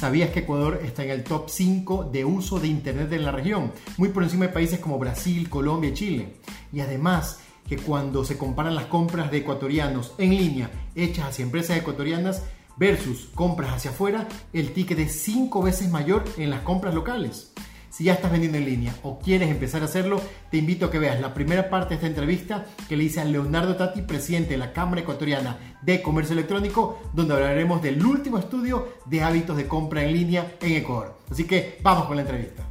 ¿Sabías que Ecuador está en el top 5 de uso de Internet en la región? Muy por encima de países como Brasil, Colombia y Chile. Y además que cuando se comparan las compras de ecuatorianos en línea hechas hacia empresas ecuatorianas versus compras hacia afuera, el ticket es 5 veces mayor en las compras locales. Si ya estás vendiendo en línea o quieres empezar a hacerlo, te invito a que veas la primera parte de esta entrevista que le hice a Leonardo Tati, presidente de la Cámara Ecuatoriana de Comercio Electrónico, donde hablaremos del último estudio de hábitos de compra en línea en Ecuador. Así que vamos con la entrevista.